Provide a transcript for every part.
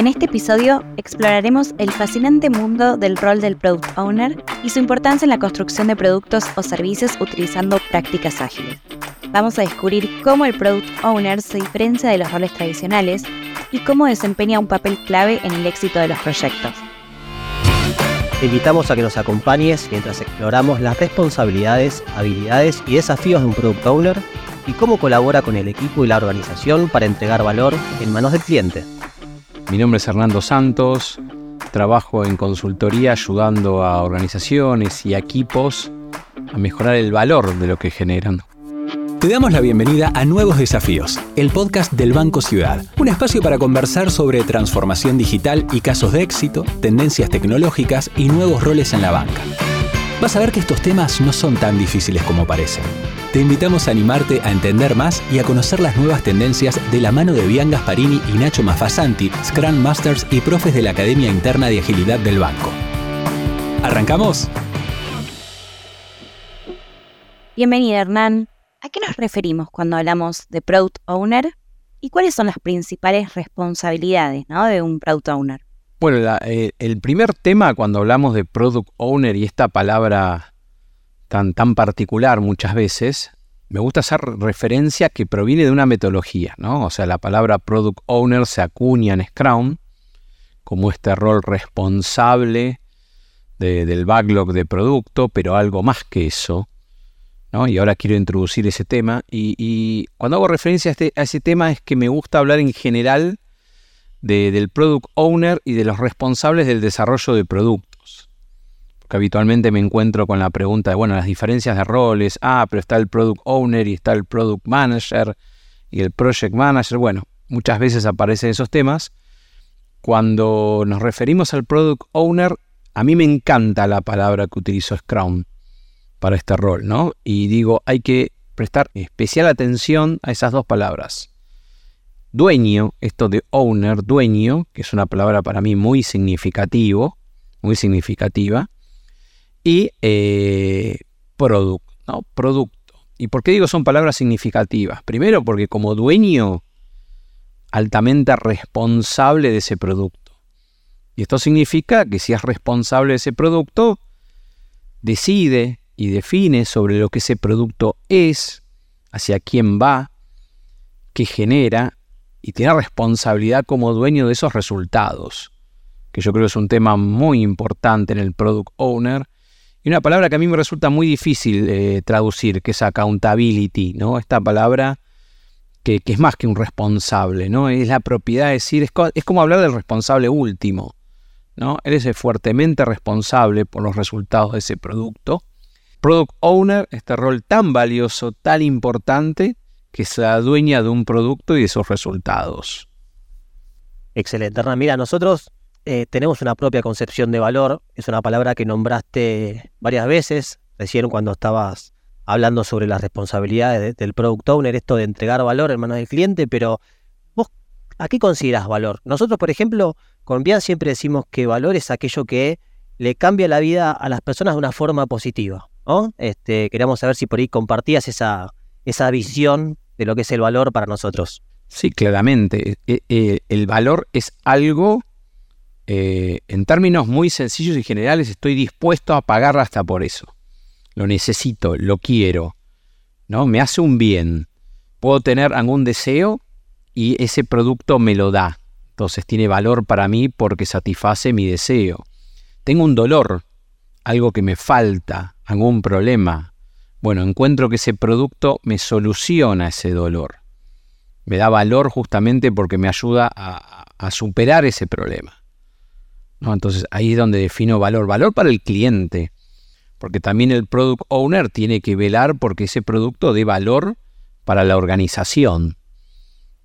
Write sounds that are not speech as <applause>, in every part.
En este episodio exploraremos el fascinante mundo del rol del Product Owner y su importancia en la construcción de productos o servicios utilizando prácticas ágiles. Vamos a descubrir cómo el Product Owner se diferencia de los roles tradicionales y cómo desempeña un papel clave en el éxito de los proyectos. Te invitamos a que nos acompañes mientras exploramos las responsabilidades, habilidades y desafíos de un Product Owner y cómo colabora con el equipo y la organización para entregar valor en manos del cliente. Mi nombre es Hernando Santos, trabajo en consultoría ayudando a organizaciones y equipos a mejorar el valor de lo que generan. Te damos la bienvenida a Nuevos Desafíos, el podcast del Banco Ciudad, un espacio para conversar sobre transformación digital y casos de éxito, tendencias tecnológicas y nuevos roles en la banca. Vas a ver que estos temas no son tan difíciles como parecen. Te invitamos a animarte a entender más y a conocer las nuevas tendencias de la mano de Bian Gasparini y Nacho Mafasanti, Scrum Masters y profes de la Academia Interna de Agilidad del Banco. ¿Arrancamos? Bienvenido Hernán. ¿A qué nos referimos cuando hablamos de Product Owner? ¿Y cuáles son las principales responsabilidades de un Product Owner? Bueno, eh, el primer tema cuando hablamos de Product Owner y esta palabra tan, tan particular muchas veces, me gusta hacer referencia que proviene de una metodología, ¿no? O sea, la palabra product owner se acuña en Scrum como este rol responsable del backlog de producto, pero algo más que eso. ¿no? Y ahora quiero introducir ese tema. Y, cuando hago referencia a, este, a, ese tema es que me gusta hablar en general del product owner y de los responsables del desarrollo de producto que habitualmente me encuentro con la pregunta de, bueno, las diferencias de roles, ah, pero está el Product Owner y está el Product Manager y el Project Manager, bueno, muchas veces aparecen esos temas. Cuando nos referimos al Product Owner, a mí me encanta la palabra que utilizo Scrum para este rol, ¿no? Y digo, hay que prestar especial atención a esas dos palabras. Dueño, esto de owner, dueño, que es una palabra para mí muy significativo, muy significativa, y eh, producto, ¿no? Producto. ¿Y por qué digo son palabras significativas? Primero porque como dueño, altamente responsable de ese producto. Y esto significa que si es responsable de ese producto, decide y define sobre lo que ese producto es, hacia quién va, qué genera, y tiene responsabilidad como dueño de esos resultados, que yo creo es un tema muy importante en el product owner y una palabra que a mí me resulta muy difícil eh, traducir, que es accountability, ¿no? Esta palabra que, es más que un responsable, ¿no? Es la propiedad de decir, es, como hablar del responsable último, ¿no? Eres fuertemente responsable por los resultados de ese producto. Product Owner, este rol tan valioso, tan importante, que se adueña de un producto y de sus resultados. Excelente, Hernán. Mira, nosotros eh, tenemos una propia concepción de valor. Es una palabra que nombraste varias veces, recién cuando estabas hablando sobre las responsabilidades del product owner, esto de entregar valor en manos del cliente, pero vos, ¿a qué consideras valor? Nosotros, por ejemplo, con Bian siempre decimos que valor es aquello que le cambia la vida a las personas de una forma positiva. Este, queríamos saber si por ahí compartías esa, esa visión de lo que es el valor para nosotros. Sí, claramente. Eh, eh, el valor es algo eh, en términos muy sencillos y generales, estoy dispuesto a pagar hasta por eso. Lo necesito, lo quiero, ¿no? Me hace un bien. Puedo tener algún deseo y ese producto me lo da. Entonces tiene valor para mí porque satisface mi deseo. Tengo un dolor, algo que me falta, algún problema. Bueno, encuentro que ese producto me soluciona ese dolor. Me da valor justamente porque me ayuda a superar ese problema. Entonces ahí es donde defino valor. Valor para el cliente. Porque también el product owner tiene que velar porque ese producto dé valor para la organización.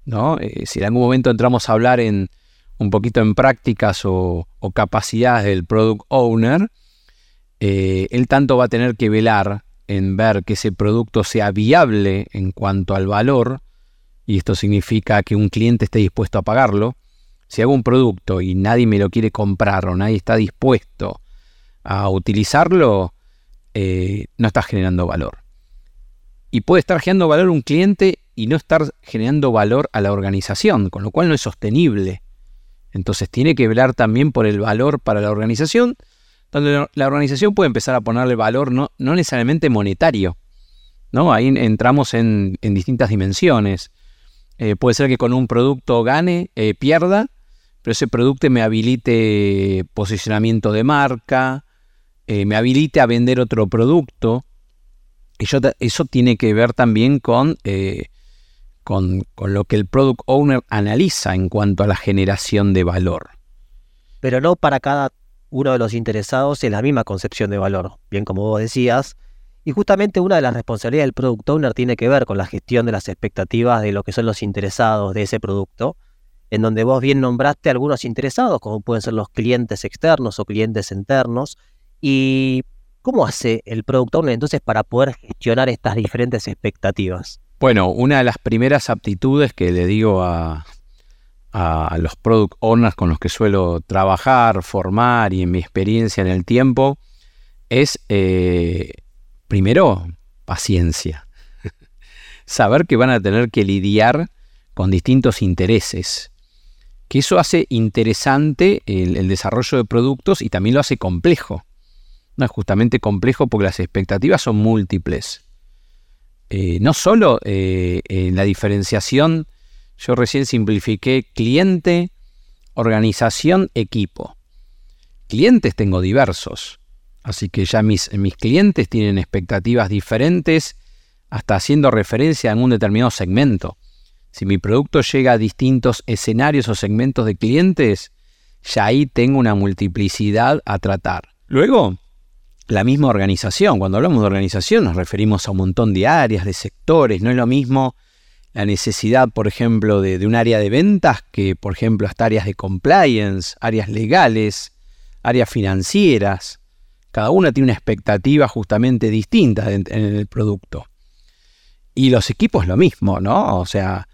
¿no? Eh, si en algún momento entramos a hablar en un poquito en prácticas o, capacidades del product owner, eh, él tanto va a tener que velar en ver que ese producto sea viable en cuanto al valor, y esto significa que un cliente esté dispuesto a pagarlo, si hago un producto y nadie me lo quiere comprar o nadie está dispuesto a utilizarlo, eh, no está generando valor. Y puede estar generando valor un cliente y no estar generando valor a la organización, con lo cual no es sostenible Entonces tiene que velar también por el valor para la organización, donde la organización puede empezar a ponerle valor no, no necesariamente monetario. ¿no? Ahí entramos en, distintas dimensiones. Eh, puede ser que con un producto gane, eh, pierda, pero ese producto me habilite posicionamiento de marca, eh, me habilite a vender otro producto. Y eso tiene que ver también con, con, con, lo que el product owner analiza en cuanto a la generación de valor. Pero no para cada uno de los interesados es la misma concepción de valor. Bien como vos decías, y justamente una de las responsabilidades del product owner tiene que ver con la gestión de las expectativas de lo que son los interesados de ese producto, en donde vos bien nombraste algunos interesados, como pueden ser los clientes externos o clientes internos. ¿Y cómo hace el product owner entonces para poder gestionar estas diferentes expectativas? Bueno, una de las primeras aptitudes que le digo a, los product owners con los que suelo trabajar, formar y en mi experiencia en el tiempo es eh, Primero, paciencia. <laughs> Saber que van a tener que lidiar con distintos intereses. Que eso hace interesante el, desarrollo de productos y también lo hace complejo. No es justamente complejo porque las expectativas son múltiples. Eh, no solo eh, en la diferenciación, yo recién simplifiqué cliente, organización, equipo. Clientes tengo diversos. Así que ya mis, mis clientes tienen expectativas diferentes hasta haciendo referencia a un determinado segmento. Si mi producto llega a distintos escenarios o segmentos de clientes, ya ahí tengo una multiplicidad a tratar. Luego, la misma organización. Cuando hablamos de organización nos referimos a un montón de áreas, de sectores. No es lo mismo la necesidad, por ejemplo, de, un área de ventas que, por ejemplo, hasta áreas de compliance, áreas legales, áreas financieras. Cada una tiene una expectativa justamente distinta en, el producto. Y los equipos lo mismo, ¿no? O sea,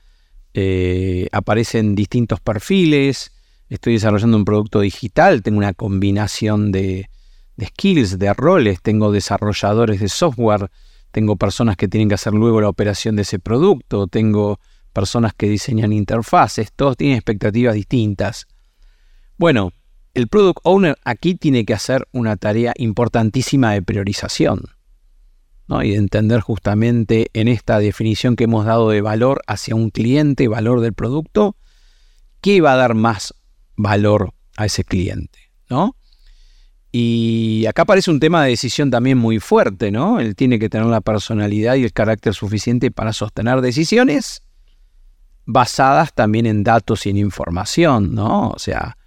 eh, aparecen distintos perfiles, estoy desarrollando un producto digital, tengo una combinación de, de, skills, de roles, tengo desarrolladores de software, tengo personas que tienen que hacer luego la operación de ese producto, tengo personas que diseñan interfaces, todos tienen expectativas distintas. Bueno, el product owner aquí tiene que hacer una tarea importantísima de priorización y de entender justamente en esta definición que hemos dado de valor hacia un cliente, valor del producto, qué va a dar más valor a ese cliente. ¿no? Y acá aparece un tema de decisión también muy fuerte, ¿no? Él tiene que tener la personalidad y el carácter suficiente para sostener decisiones basadas también en datos y en información, ¿no? O sea,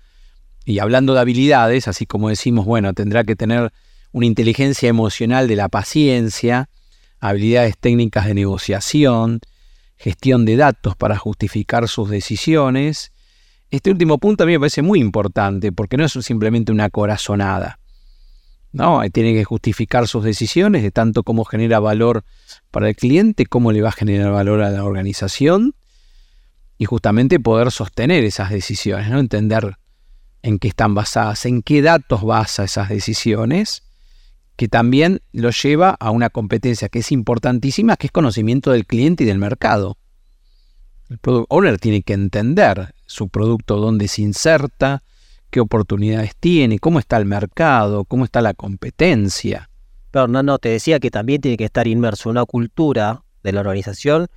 y hablando de habilidades, así como decimos, bueno, tendrá que tener una inteligencia emocional de la paciencia, habilidades técnicas de negociación, gestión de datos para justificar sus decisiones. Este último punto a mí me parece muy importante porque no es simplemente una corazonada. ¿no? Tiene que justificar sus decisiones de tanto cómo genera valor para el cliente, cómo le va a generar valor a la organización y justamente poder sostener esas decisiones, ¿no? entender en qué están basadas, en qué datos basa esas decisiones, que también lo lleva a una competencia que es importantísima, que es conocimiento del cliente y del mercado. El product owner tiene que entender su producto, dónde se inserta, qué oportunidades tiene, cómo está el mercado, cómo está la competencia. Pero no, no, te decía que también tiene que estar inmerso en una cultura de la organización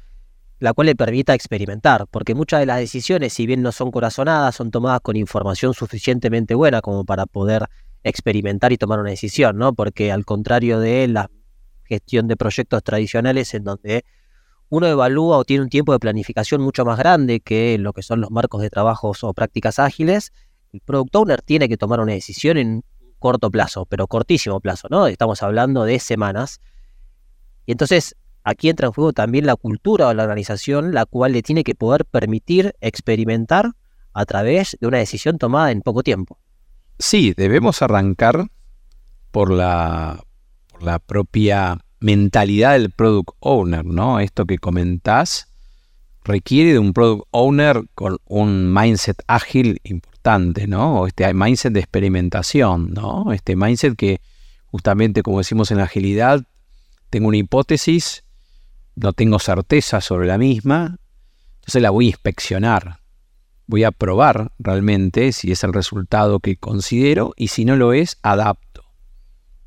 la cual le permita experimentar, porque muchas de las decisiones, si bien no son corazonadas, son tomadas con información suficientemente buena como para poder experimentar y tomar una decisión, ¿no? Porque al contrario de la gestión de proyectos tradicionales en donde uno evalúa o tiene un tiempo de planificación mucho más grande que lo que son los marcos de trabajos o prácticas ágiles, el product owner tiene que tomar una decisión en corto plazo, pero cortísimo plazo, ¿no? Estamos hablando de semanas. Y entonces Aquí entra en juego también la cultura o la organización, la cual le tiene que poder permitir experimentar a través de una decisión tomada en poco tiempo. Sí, debemos arrancar por la, propia mentalidad del product owner, ¿no? Esto que comentás requiere de un product owner con un mindset ágil importante, ¿no? O este mindset de experimentación, ¿no? Este mindset que justamente, como decimos en agilidad, tengo una hipótesis, no tengo certeza sobre la misma, entonces la voy a inspeccionar. Voy a probar realmente si es el resultado que considero y si no lo es, adapto.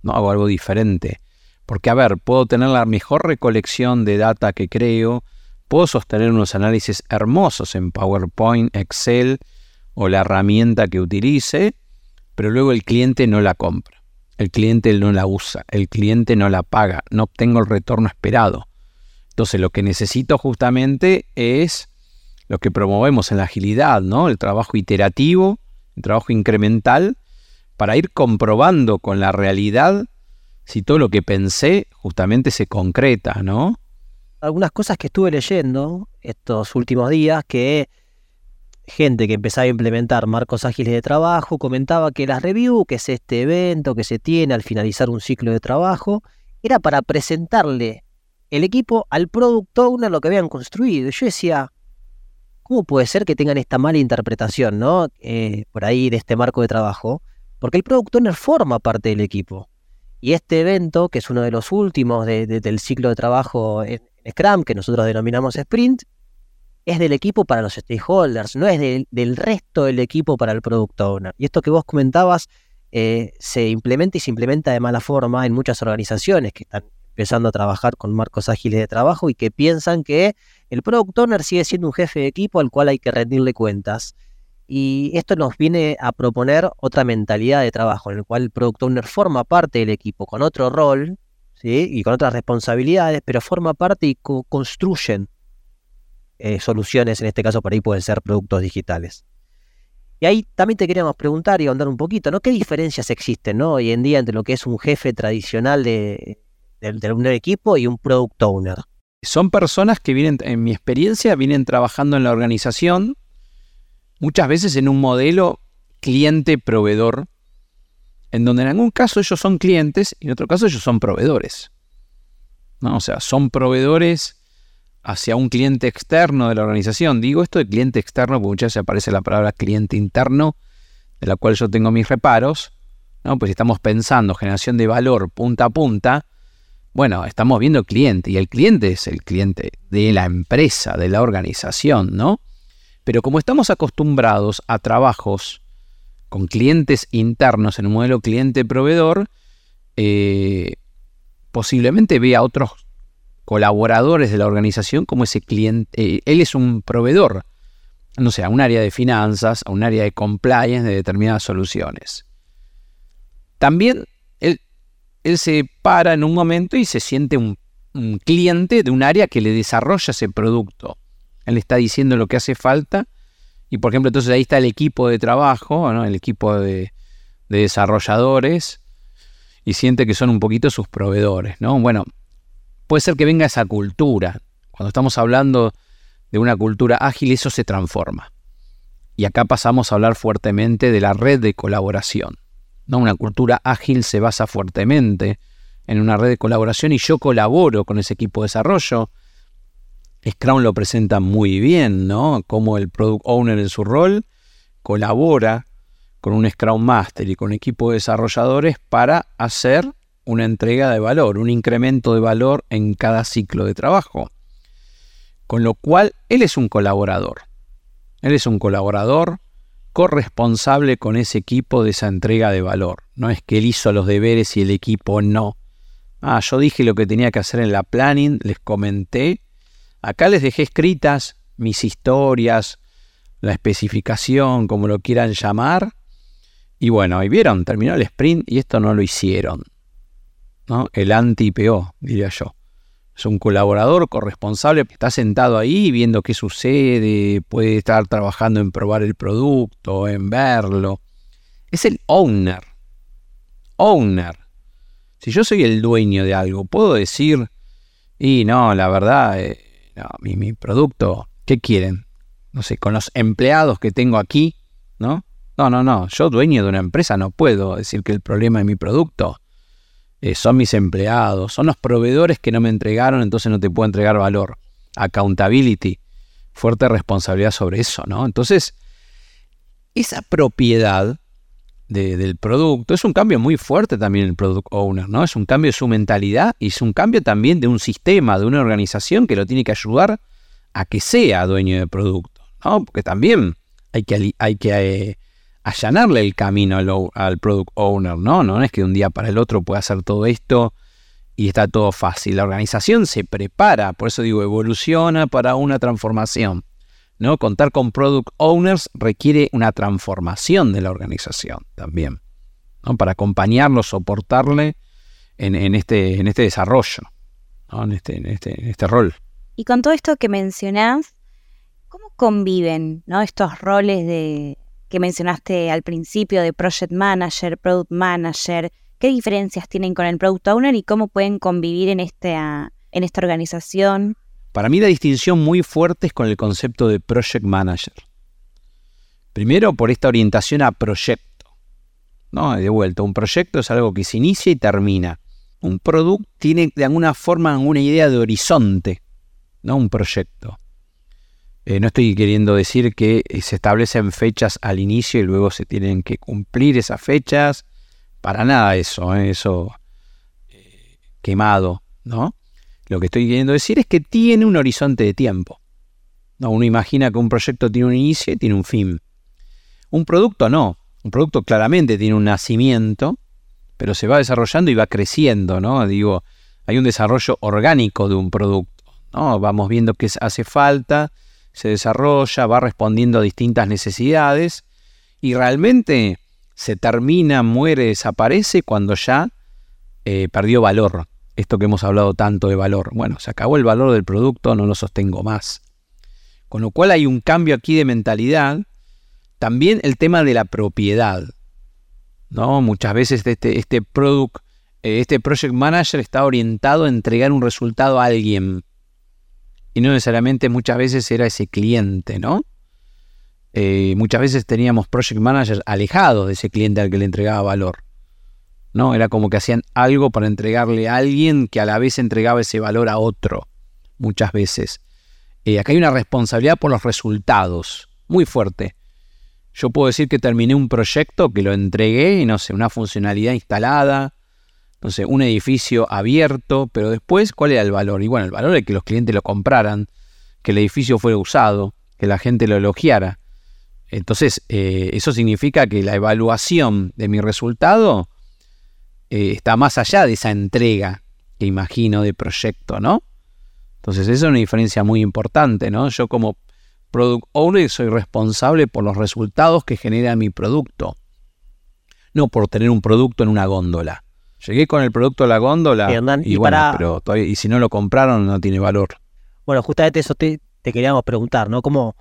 No hago algo diferente. Porque, a ver, puedo tener la mejor recolección de data que creo, puedo sostener unos análisis hermosos en PowerPoint, Excel o la herramienta que utilice, pero luego el cliente no la compra, el cliente no la usa, el cliente no la paga, no obtengo el retorno esperado. Entonces lo que necesito justamente es lo que promovemos en la agilidad, ¿no? El trabajo iterativo, el trabajo incremental, para ir comprobando con la realidad si todo lo que pensé justamente se concreta, ¿no? Algunas cosas que estuve leyendo estos últimos días que gente que empezaba a implementar marcos ágiles de trabajo comentaba que las review, que es este evento que se tiene al finalizar un ciclo de trabajo, era para presentarle el equipo al product owner lo que habían construido. Yo decía, ¿cómo puede ser que tengan esta mala interpretación, ¿no? Eh, por ahí de este marco de trabajo, porque el product owner forma parte del equipo. Y este evento, que es uno de los últimos del ciclo de trabajo en, Scrum, que nosotros denominamos Sprint, es del equipo para los stakeholders, no es del resto del equipo para el product owner. Y esto que vos comentabas eh, se implementa y se implementa de mala forma en muchas organizaciones que están empezando a trabajar con marcos ágiles de trabajo y que piensan que el product owner sigue siendo un jefe de equipo al cual hay que rendirle cuentas. Y esto nos viene a proponer otra mentalidad de trabajo, en el cual el product owner forma parte del equipo con otro rol ¿sí? y con otras responsabilidades, pero forma parte y construyen eh, soluciones, en este caso por ahí pueden ser productos digitales. Y ahí también te queríamos preguntar y ahondar un poquito, ¿no? ¿Qué diferencias existen ¿no? hoy en día entre lo que es un jefe tradicional de, de un equipo y un product owner? son personas que vienen, en mi experiencia, vienen trabajando en la organización, muchas veces en un modelo cliente-proveedor, en donde en algún caso ellos son clientes y en otro caso ellos son proveedores. ¿no? O sea, son proveedores hacia un cliente externo de la organización. Digo esto de cliente externo porque muchas veces aparece la palabra cliente interno, de la cual yo tengo mis reparos. ¿no? Pues si estamos pensando generación de valor punta a punta, bueno, estamos viendo cliente y el cliente es el cliente de la empresa, de la organización, ¿no? Pero como estamos acostumbrados a trabajos con clientes internos en un modelo cliente-proveedor, eh, posiblemente vea a otros colaboradores de la organización como ese cliente, eh, él es un proveedor, no sé, a un área de finanzas, a un área de compliance de determinadas soluciones. También él se para en un momento y se siente un, cliente de un área que le desarrolla ese producto. Él está diciendo lo que hace falta y por ejemplo entonces ahí está el equipo de trabajo, el equipo de, desarrolladores y siente que son un poquito sus proveedores. ¿no? Bueno, puede ser que venga esa cultura. Cuando estamos hablando de una cultura ágil, eso se transforma. Y acá pasamos a hablar fuertemente de la red de colaboración. Una cultura ágil se basa fuertemente en una red de colaboración y yo colaboro con ese equipo de desarrollo. Scrum lo presenta muy bien, ¿no? Como el product owner en su rol colabora con un Scrum Master y con un equipo de desarrolladores para hacer una entrega de valor, un incremento de valor en cada ciclo de trabajo. Con lo cual, él es un colaborador. Él es un colaborador corresponsable con ese equipo de esa entrega de valor. No es que él hizo los deberes y el equipo no. Ah, yo dije lo que tenía que hacer en la planning, les comenté. Acá les dejé escritas mis historias, la especificación, como lo quieran llamar. Y bueno, ahí vieron, terminó el sprint y esto no lo hicieron. ¿no? El anti-PO, diría yo. Es un colaborador corresponsable está sentado ahí viendo qué sucede, puede estar trabajando en probar el producto, en verlo. Es el owner. Owner. Si yo soy el dueño de algo, puedo decir, y no, la verdad, eh, mi, mi producto, ¿qué quieren? No sé, con los empleados que tengo aquí, ¿no? No, no, no, yo dueño de una empresa no puedo decir que el problema es mi producto eh, son mis empleados, son los proveedores que no me entregaron, entonces no te puedo entregar valor. Accountability, fuerte responsabilidad sobre eso, ¿no? Entonces, esa propiedad del producto es un cambio muy fuerte también el product owner, ¿no? Es un cambio de su mentalidad y es un cambio también de un sistema, de una organización que lo tiene que ayudar a que sea dueño del producto, ¿no? Porque también hay que, hay que eh, allanarle el camino al, product owner, ¿no? No es que de un día para el otro pueda hacer todo esto y está todo fácil. La organización se prepara, por eso digo, evoluciona para una transformación. ¿no? Contar con product owners requiere una transformación de la organización también, ¿no? para acompañarlo, soportarle en, este, en este desarrollo, en, este, en, este, en este rol. Y con todo esto que mencionás, ¿cómo conviven ¿no? estos roles de, que mencionaste al principio de project manager, product manager, ¿Qué diferencias tienen con el Product Owner y cómo pueden convivir en esta, en esta organización? Para mí la distinción muy fuerte es con el concepto de Project Manager. Primero por esta orientación a proyecto. ¿no? De vuelta, un proyecto es algo que se inicia y termina. Un producto tiene de alguna forma una idea de horizonte, no un proyecto. Eh, no estoy queriendo decir que se establecen fechas al inicio y luego se tienen que cumplir esas fechas para nada eso, ¿eh? eso eh, quemado, ¿no? Lo que estoy queriendo decir es que tiene un horizonte de tiempo. No, uno imagina que un proyecto tiene un inicio y tiene un fin. Un producto no. Un producto claramente tiene un nacimiento, pero se va desarrollando y va creciendo, ¿no? Digo, hay un desarrollo orgánico de un producto, ¿no? Vamos viendo qué hace falta, se desarrolla, va respondiendo a distintas necesidades y realmente se termina, muere, desaparece cuando ya eh, perdió valor. Esto que hemos hablado tanto de valor. Bueno, se acabó el valor del producto, no lo sostengo más. Con lo cual hay un cambio aquí de mentalidad. También el tema de la propiedad. ¿no? Muchas veces este, este, product, eh, este project manager está orientado a entregar un resultado a alguien. Y no necesariamente muchas veces era ese cliente, ¿no? Eh, muchas veces teníamos project managers alejados de ese cliente al que le entregaba valor. ¿no? Era como que hacían algo para entregarle a alguien que a la vez entregaba ese valor a otro, muchas veces. Eh, acá hay una responsabilidad por los resultados, muy fuerte. Yo puedo decir que terminé un proyecto, que lo entregué, y no sé, una funcionalidad instalada, sé, un edificio abierto, pero después, ¿cuál era el valor? Y bueno, el valor es que los clientes lo compraran, que el edificio fuera usado, que la gente lo elogiara. Entonces, eh, eso significa que la evaluación de mi resultado eh, está más allá de esa entrega que imagino de proyecto, ¿no? Entonces, esa es una diferencia muy importante, ¿no? Yo como product owner soy responsable por los resultados que genera mi producto, no por tener un producto en una góndola. Llegué con el producto a la góndola y, bueno, pero y si no lo compraron no tiene valor. Bueno, justamente eso te, te queríamos preguntar, ¿no? ¿Cómo,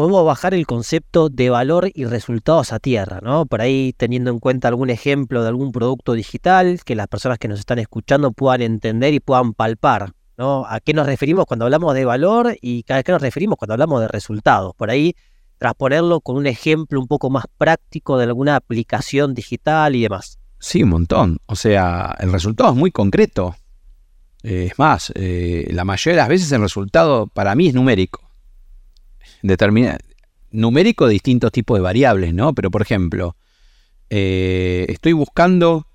podemos bajar el concepto de valor y resultados a tierra, ¿no? Por ahí teniendo en cuenta algún ejemplo de algún producto digital que las personas que nos están escuchando puedan entender y puedan palpar, ¿no? ¿A qué nos referimos cuando hablamos de valor y a qué nos referimos cuando hablamos de resultados? Por ahí transponerlo con un ejemplo un poco más práctico de alguna aplicación digital y demás. Sí, un montón. O sea, el resultado es muy concreto. Eh, es más, eh, la mayoría de las veces el resultado para mí es numérico determina, numérico de distintos tipos de variables, ¿no? Pero por ejemplo, eh, estoy buscando,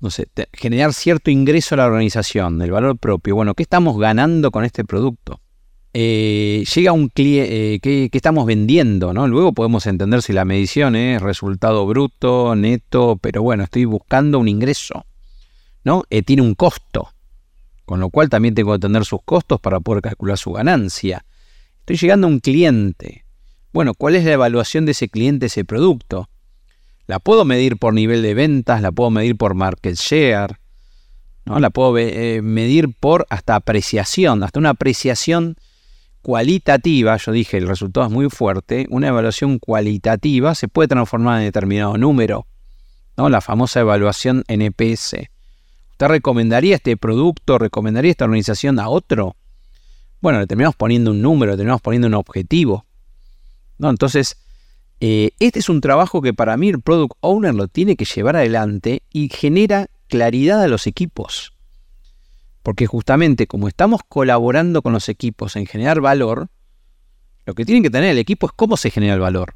no sé, generar cierto ingreso a la organización, el valor propio. Bueno, ¿qué estamos ganando con este producto? Eh, llega un cliente, eh, ¿qué, estamos vendiendo? ¿no? Luego podemos entender si la medición es resultado bruto, neto, pero bueno, estoy buscando un ingreso, ¿no? tiene un costo, con lo cual también tengo que entender sus costos para poder calcular su ganancia. Estoy llegando a un cliente. Bueno, ¿cuál es la evaluación de ese cliente, ese producto? La puedo medir por nivel de ventas, la puedo medir por market share, ¿no? la puedo eh, medir por hasta apreciación, hasta una apreciación cualitativa, yo dije, el resultado es muy fuerte, una evaluación cualitativa se puede transformar en determinado número, ¿no? la famosa evaluación NPS. ¿Usted recomendaría este producto, recomendaría esta organización a otro? Bueno, le terminamos poniendo un número, le terminamos poniendo un objetivo. ¿no? Entonces, eh, este es un trabajo que para mí el product owner lo tiene que llevar adelante y genera claridad a los equipos. Porque justamente como estamos colaborando con los equipos en generar valor, lo que tiene que tener el equipo es cómo se genera el valor,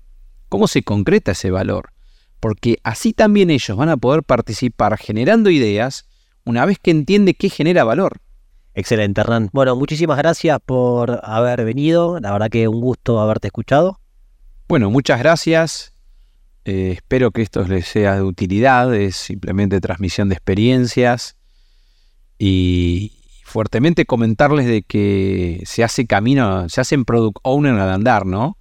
cómo se concreta ese valor. Porque así también ellos van a poder participar generando ideas una vez que entiende qué genera valor. Excelente, Hernán. Bueno, muchísimas gracias por haber venido. La verdad que un gusto haberte escuchado. Bueno, muchas gracias. Eh, espero que esto les sea de utilidad. Es simplemente transmisión de experiencias. Y fuertemente comentarles de que se hace camino, se hacen product owner al andar, ¿no?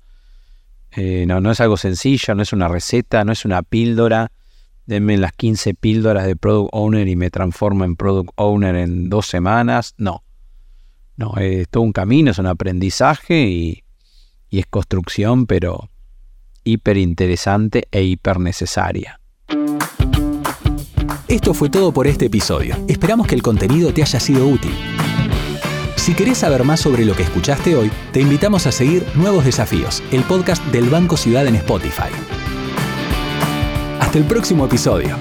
Eh, no, no es algo sencillo, no es una receta, no es una píldora. Denme las 15 píldoras de product owner y me transformo en product owner en dos semanas. No. No, es todo un camino, es un aprendizaje y, y es construcción, pero hiper interesante e hiper necesaria. Esto fue todo por este episodio. Esperamos que el contenido te haya sido útil. Si querés saber más sobre lo que escuchaste hoy, te invitamos a seguir Nuevos Desafíos, el podcast del Banco Ciudad en Spotify. Hasta el próximo episodio.